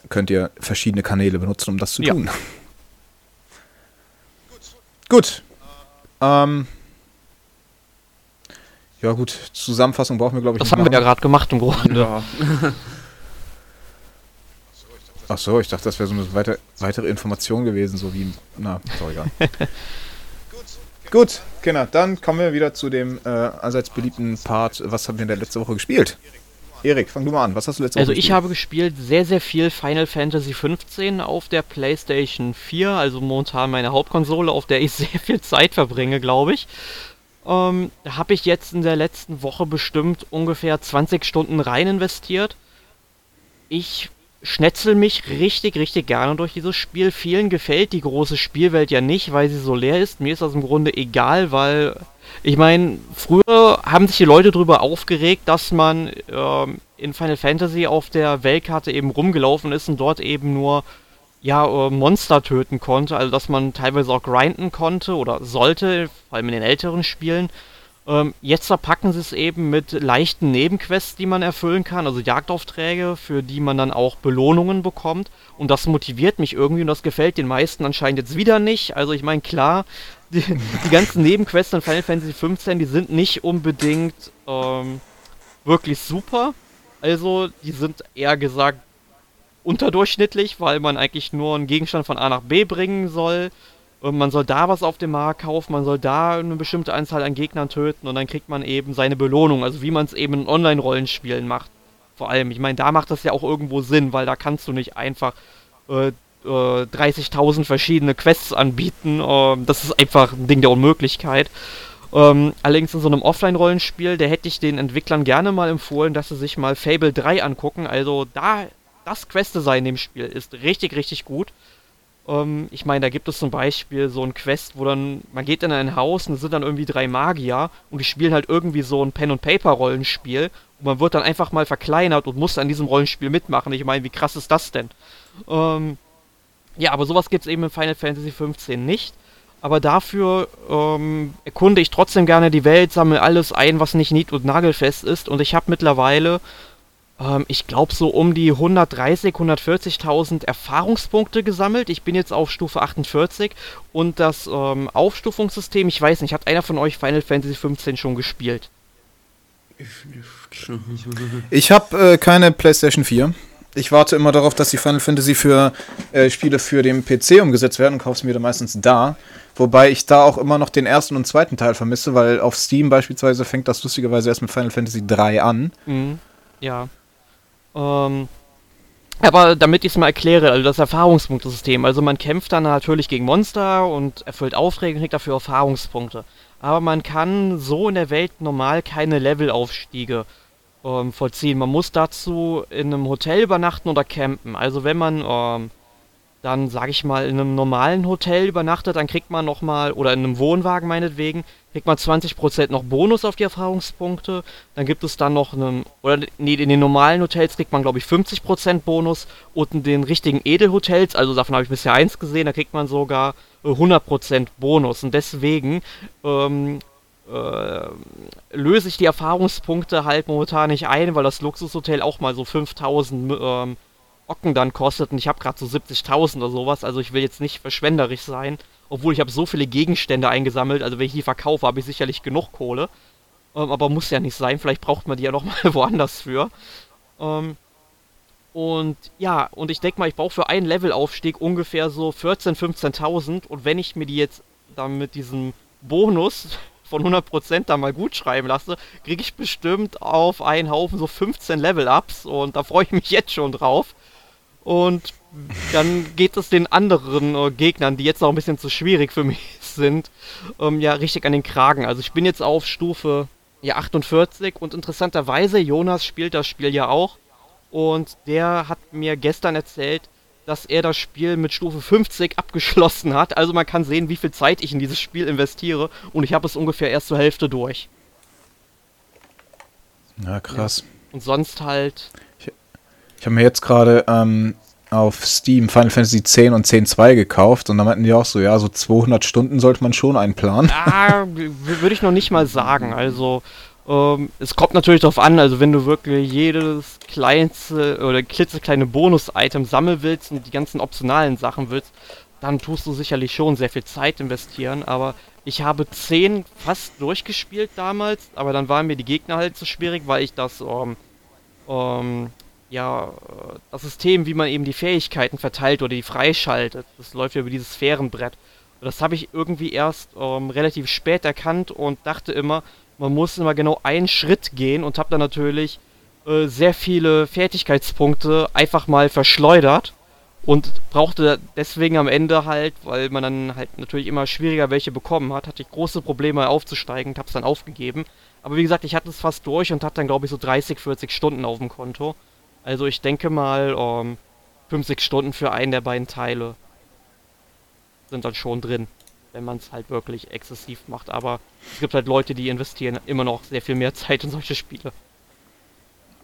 könnt ihr verschiedene Kanäle benutzen, um das zu tun. Ja. Gut, ähm, ja gut, Zusammenfassung brauchen wir glaube ich Das haben machen. wir ja gerade gemacht im Grunde. Ja. Ach so, ich dachte, das wäre so eine weiter, weitere Information gewesen, so wie, na, sorry, egal. Gut, Kinder, dann kommen wir wieder zu dem äh, allseits beliebten Part. Was haben wir in der letzten Woche gespielt? Erik, fang du mal an. Was hast du letzte also Woche gespielt? Also ich habe gespielt sehr, sehr viel Final Fantasy 15 auf der PlayStation 4, also momentan meine Hauptkonsole, auf der ich sehr viel Zeit verbringe, glaube ich. Ähm, habe ich jetzt in der letzten Woche bestimmt ungefähr 20 Stunden rein investiert. Ich schnetzel mich richtig, richtig gerne durch dieses Spiel. Vielen gefällt die große Spielwelt ja nicht, weil sie so leer ist. Mir ist das im Grunde egal, weil ich meine, früher haben sich die Leute darüber aufgeregt, dass man ähm, in Final Fantasy auf der Weltkarte eben rumgelaufen ist und dort eben nur ja, äh, Monster töten konnte, also dass man teilweise auch grinden konnte oder sollte, vor allem in den älteren Spielen. Ähm, jetzt verpacken sie es eben mit leichten Nebenquests, die man erfüllen kann, also Jagdaufträge, für die man dann auch Belohnungen bekommt. Und das motiviert mich irgendwie und das gefällt den meisten anscheinend jetzt wieder nicht. Also ich meine, klar, die, die, ganzen Nebenquests in Final Fantasy XV, die sind nicht unbedingt ähm, wirklich super. Also, die sind eher gesagt unterdurchschnittlich, weil man eigentlich nur einen Gegenstand von A nach B bringen soll. Man soll da was auf dem Markt kaufen, man soll da eine bestimmte Anzahl an Gegnern töten und dann kriegt man eben seine Belohnung. Also wie man es eben in Online-Rollenspielen macht. Vor allem, ich meine, da macht das ja auch irgendwo Sinn, weil da kannst du nicht einfach äh, 30.000 äh, verschiedene Quests anbieten. Ähm, das ist einfach ein Ding der Unmöglichkeit. Ähm, allerdings in so einem Offline-Rollenspiel, da hätte ich den Entwicklern gerne mal empfohlen, dass sie sich mal Fable 3 angucken. Also da, das Quest-Design dem Spiel ist richtig, richtig gut. Ähm, ich meine, da gibt es zum Beispiel so ein Quest, wo dann, man geht in ein Haus und es sind dann irgendwie drei Magier und die spielen halt irgendwie so ein Pen-and-Paper-Rollenspiel und man wird dann einfach mal verkleinert und muss an diesem Rollenspiel mitmachen. Ich meine, wie krass ist das denn? Ähm, ja, aber sowas gibt es eben in Final Fantasy XV nicht. Aber dafür ähm, erkunde ich trotzdem gerne die Welt, sammle alles ein, was nicht nied- und nagelfest ist. Und ich habe mittlerweile ähm, ich glaube, so um die 130, 140.000 Erfahrungspunkte gesammelt. Ich bin jetzt auf Stufe 48 und das ähm, Aufstufungssystem, ich weiß nicht, hat einer von euch Final Fantasy 15 schon gespielt? Ich habe äh, keine PlayStation 4. Ich warte immer darauf, dass die Final Fantasy für äh, Spiele für den PC umgesetzt werden und kaufe es mir dann meistens da. Wobei ich da auch immer noch den ersten und zweiten Teil vermisse, weil auf Steam beispielsweise fängt das lustigerweise erst mit Final Fantasy 3 an. Mhm. Ja. Ähm, aber damit ich es mal erkläre, also das Erfahrungspunktesystem. Also man kämpft dann natürlich gegen Monster und erfüllt Aufträge und kriegt dafür Erfahrungspunkte. Aber man kann so in der Welt normal keine Levelaufstiege ähm, vollziehen. Man muss dazu in einem Hotel übernachten oder campen. Also wenn man ähm, dann, sag ich mal, in einem normalen Hotel übernachtet, dann kriegt man nochmal, oder in einem Wohnwagen meinetwegen, kriegt man 20% noch Bonus auf die Erfahrungspunkte. Dann gibt es dann noch einen, oder nee, in den normalen Hotels kriegt man, glaube ich, 50% Bonus. Und in den richtigen Edelhotels, also davon habe ich bisher eins gesehen, da kriegt man sogar 100% äh, Bonus. Und deswegen ähm, äh, löse ich die Erfahrungspunkte halt momentan nicht ein, weil das Luxushotel auch mal so 5000 ähm, Ocken dann und ich habe gerade so 70.000 oder sowas, also ich will jetzt nicht verschwenderisch sein, obwohl ich habe so viele Gegenstände eingesammelt, also wenn ich die verkaufe, habe ich sicherlich genug Kohle. Ähm, aber muss ja nicht sein, vielleicht braucht man die ja nochmal woanders für. Ähm, und ja, und ich denke mal, ich brauche für einen Levelaufstieg ungefähr so 14.000, 15.000 und wenn ich mir die jetzt dann mit diesem Bonus von 100% da mal gut schreiben lasse, kriege ich bestimmt auf einen Haufen so 15 Level-Ups und da freue ich mich jetzt schon drauf. Und dann geht es den anderen äh, Gegnern, die jetzt noch ein bisschen zu schwierig für mich sind, ähm, ja richtig an den Kragen. Also ich bin jetzt auf Stufe ja, 48 und interessanterweise, Jonas spielt das Spiel ja auch. Und der hat mir gestern erzählt, dass er das Spiel mit Stufe 50 abgeschlossen hat. Also man kann sehen, wie viel Zeit ich in dieses Spiel investiere. Und ich habe es ungefähr erst zur Hälfte durch. Na, krass. Ja. Und sonst halt. Ich, habe mir jetzt gerade ähm, auf Steam Final Fantasy X und 10.2 gekauft und da meinten die auch so, ja, so 200 Stunden sollte man schon einplanen. Ah, würde ich noch nicht mal sagen. Also, ähm, es kommt natürlich darauf an, also wenn du wirklich jedes kleinste oder klitzekleine Bonus-Item sammeln willst und die ganzen optionalen Sachen willst, dann tust du sicherlich schon sehr viel Zeit investieren, aber ich habe 10 fast durchgespielt damals, aber dann waren mir die Gegner halt zu schwierig, weil ich das, ähm, ähm, ja, das System, wie man eben die Fähigkeiten verteilt oder die freischaltet, das läuft ja über dieses Sphärenbrett. Und das habe ich irgendwie erst ähm, relativ spät erkannt und dachte immer, man muss immer genau einen Schritt gehen und habe dann natürlich äh, sehr viele Fertigkeitspunkte einfach mal verschleudert und brauchte deswegen am Ende halt, weil man dann halt natürlich immer schwieriger welche bekommen hat, hatte ich große Probleme aufzusteigen und habe es dann aufgegeben. Aber wie gesagt, ich hatte es fast durch und hatte dann glaube ich so 30, 40 Stunden auf dem Konto. Also ich denke mal, um, ähm, 50 Stunden für einen der beiden Teile sind dann schon drin, wenn man es halt wirklich exzessiv macht. Aber es gibt halt Leute, die investieren immer noch sehr viel mehr Zeit in solche Spiele.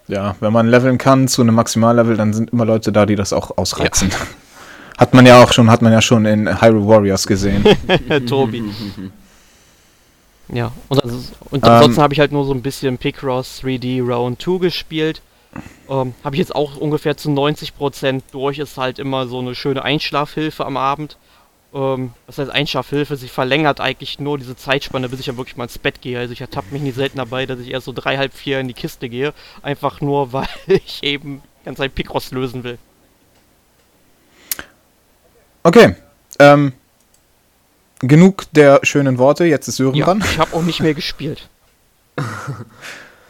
Ja, wenn man leveln kann zu einem Maximallevel, dann sind immer Leute da, die das auch ausreizen. Ja. Hat man ja auch schon, hat man ja schon in Hyrule Warriors gesehen. Tobi. ja, und, also, und ansonsten ähm, habe ich halt nur so ein bisschen Picross 3D Round 2 gespielt. Ähm, Habe ich jetzt auch ungefähr zu 90% durch. Ist halt immer so eine schöne Einschlafhilfe am Abend. Ähm, das heißt Einschlafhilfe, sie verlängert eigentlich nur diese Zeitspanne, bis ich ja wirklich mal ins Bett gehe. Also ich ertappe mich nie selten dabei, dass ich erst so drei, halb vier in die Kiste gehe. Einfach nur, weil ich eben ganz ein Picross lösen will. Okay. Ähm, genug der schönen Worte, jetzt ist Sören ja, dran. Ich habe auch nicht mehr gespielt.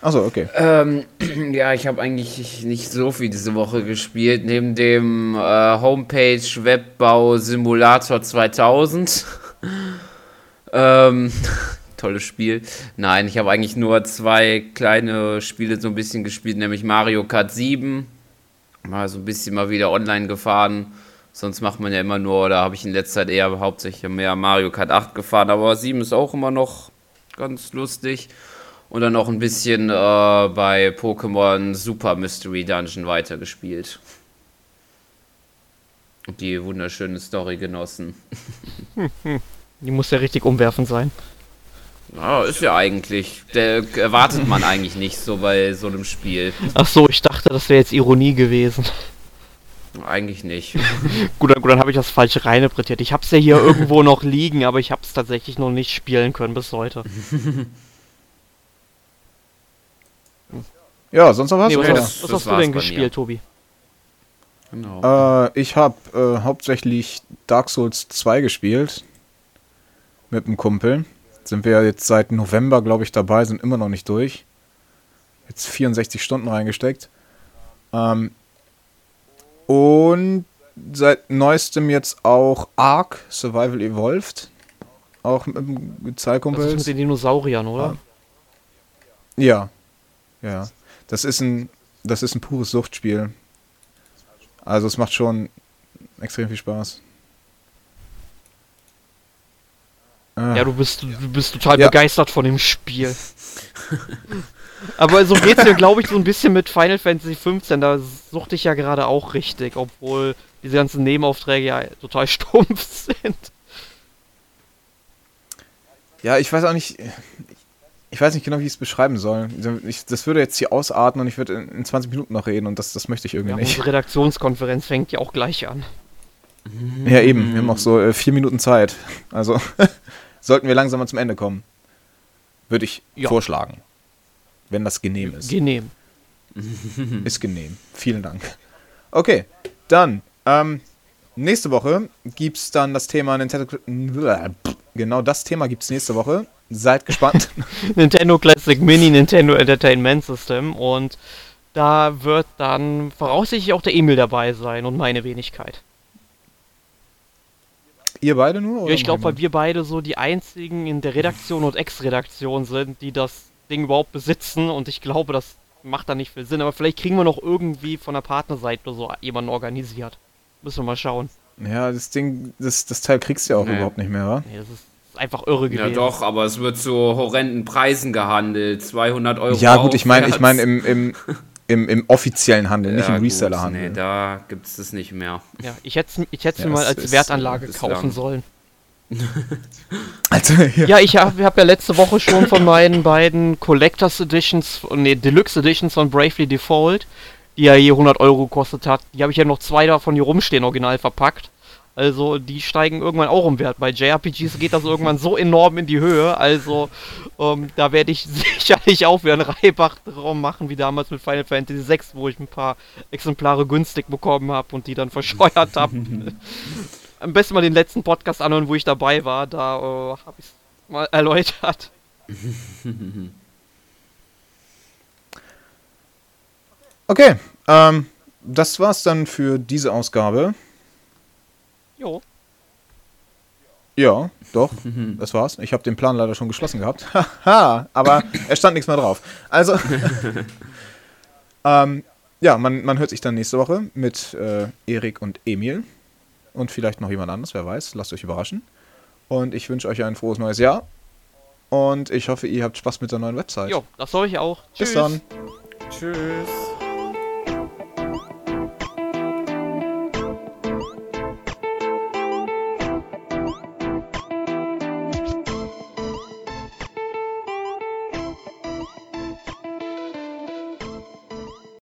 Achso, okay. Ähm, ja, ich habe eigentlich nicht so viel diese Woche gespielt. Neben dem äh, Homepage Webbau Simulator 2000. ähm, tolles Spiel. Nein, ich habe eigentlich nur zwei kleine Spiele so ein bisschen gespielt, nämlich Mario Kart 7. Mal so ein bisschen mal wieder online gefahren. Sonst macht man ja immer nur, oder habe ich in letzter Zeit eher hauptsächlich mehr Mario Kart 8 gefahren, aber 7 ist auch immer noch ganz lustig. Und dann noch ein bisschen äh, bei Pokémon Super Mystery Dungeon weitergespielt. Und die wunderschöne Story genossen. Die muss ja richtig umwerfend sein. Ja, ist ja eigentlich. Der erwartet man eigentlich nicht so bei so einem Spiel. Ach so, ich dachte, das wäre jetzt Ironie gewesen. Eigentlich nicht. gut, dann, gut, dann habe ich das falsch reininterpretiert. Ich habe es ja hier irgendwo noch liegen, aber ich habe es tatsächlich noch nicht spielen können bis heute. Ja, sonst noch was? Nee, was, was, was hast du denn gespielt, Tobi? Genau. Äh, ich habe äh, hauptsächlich Dark Souls 2 gespielt. Mit einem Kumpel. Sind wir jetzt seit November, glaube ich, dabei, sind immer noch nicht durch. Jetzt 64 Stunden reingesteckt. Ähm, und seit neuestem jetzt auch Ark Survival Evolved. Auch mit dem Zeitkumpel. Das ist mit den Dinosauriern, oder? Ja. Ja. Das ist ein, das ist ein pures Suchtspiel. Also es macht schon extrem viel Spaß. Ja, du bist, du bist total ja. begeistert von dem Spiel. Aber so geht's mir, glaube ich, so ein bisschen mit Final Fantasy XV. Da suchte ich ja gerade auch richtig, obwohl diese ganzen Nebenaufträge ja total stumpf sind. Ja, ich weiß auch nicht. Ich weiß nicht genau, wie ich es beschreiben soll. Ich, das würde jetzt hier ausarten und ich würde in, in 20 Minuten noch reden und das, das möchte ich irgendwie ja, nicht. Die Redaktionskonferenz fängt ja auch gleich an. Ja, eben. Wir haben auch so äh, vier Minuten Zeit. Also sollten wir langsam mal zum Ende kommen. Würde ich ja. vorschlagen. Wenn das genehm ist. Genehm. Ist genehm. Vielen Dank. Okay, dann, ähm, nächste Woche gibt es dann das Thema Nintendo. Genau das Thema gibt es nächste Woche. Seid gespannt. Nintendo Classic Mini Nintendo Entertainment System und da wird dann voraussichtlich auch der Emil dabei sein und meine Wenigkeit. Ihr beide nur? ja, ich glaube, weil wir beide so die einzigen in der Redaktion und Ex-Redaktion sind, die das Ding überhaupt besitzen und ich glaube, das macht da nicht viel Sinn. Aber vielleicht kriegen wir noch irgendwie von der Partnerseite so jemanden organisiert. Müssen wir mal schauen. Ja, das Ding, das, das Teil kriegst du ja auch nee. überhaupt nicht mehr, wa? Nee, das ist einfach irre gewesen. Ja doch, aber es wird zu horrenden Preisen gehandelt. 200 Euro Ja gut, ich meine ich mein im, im, im, im offiziellen Handel, ja, nicht im Reseller-Handel. Nee, da gibt es das nicht mehr. Ja, ich hätte ich es ja, mal als Wertanlage kaufen lang. sollen. also, ja. ja, ich habe hab ja letzte Woche schon von meinen beiden Collectors Editions, nee, Deluxe Editions von Bravely Default, die ja je 100 Euro gekostet hat, die habe ich ja noch zwei davon hier rumstehen, original verpackt. Also die steigen irgendwann auch im Wert. Bei JRPGs geht das irgendwann so enorm in die Höhe. Also ähm, da werde ich sicherlich auch wieder einen Reibach-Raum machen, wie damals mit Final Fantasy VI, wo ich ein paar Exemplare günstig bekommen habe und die dann verscheuert habe. Am besten mal den letzten Podcast anhören, wo ich dabei war. Da äh, habe ich es mal erläutert. Okay, ähm, das war's dann für diese Ausgabe. Jo. Ja, doch, das war's. Ich habe den Plan leider schon geschlossen gehabt. Haha, aber es stand nichts mehr drauf. Also, ähm, ja, man, man hört sich dann nächste Woche mit äh, Erik und Emil. Und vielleicht noch jemand anderes, wer weiß. Lasst euch überraschen. Und ich wünsche euch ein frohes neues Jahr. Und ich hoffe, ihr habt Spaß mit der neuen Website. Jo, das soll ich auch. Bis Tschüss. dann. Tschüss.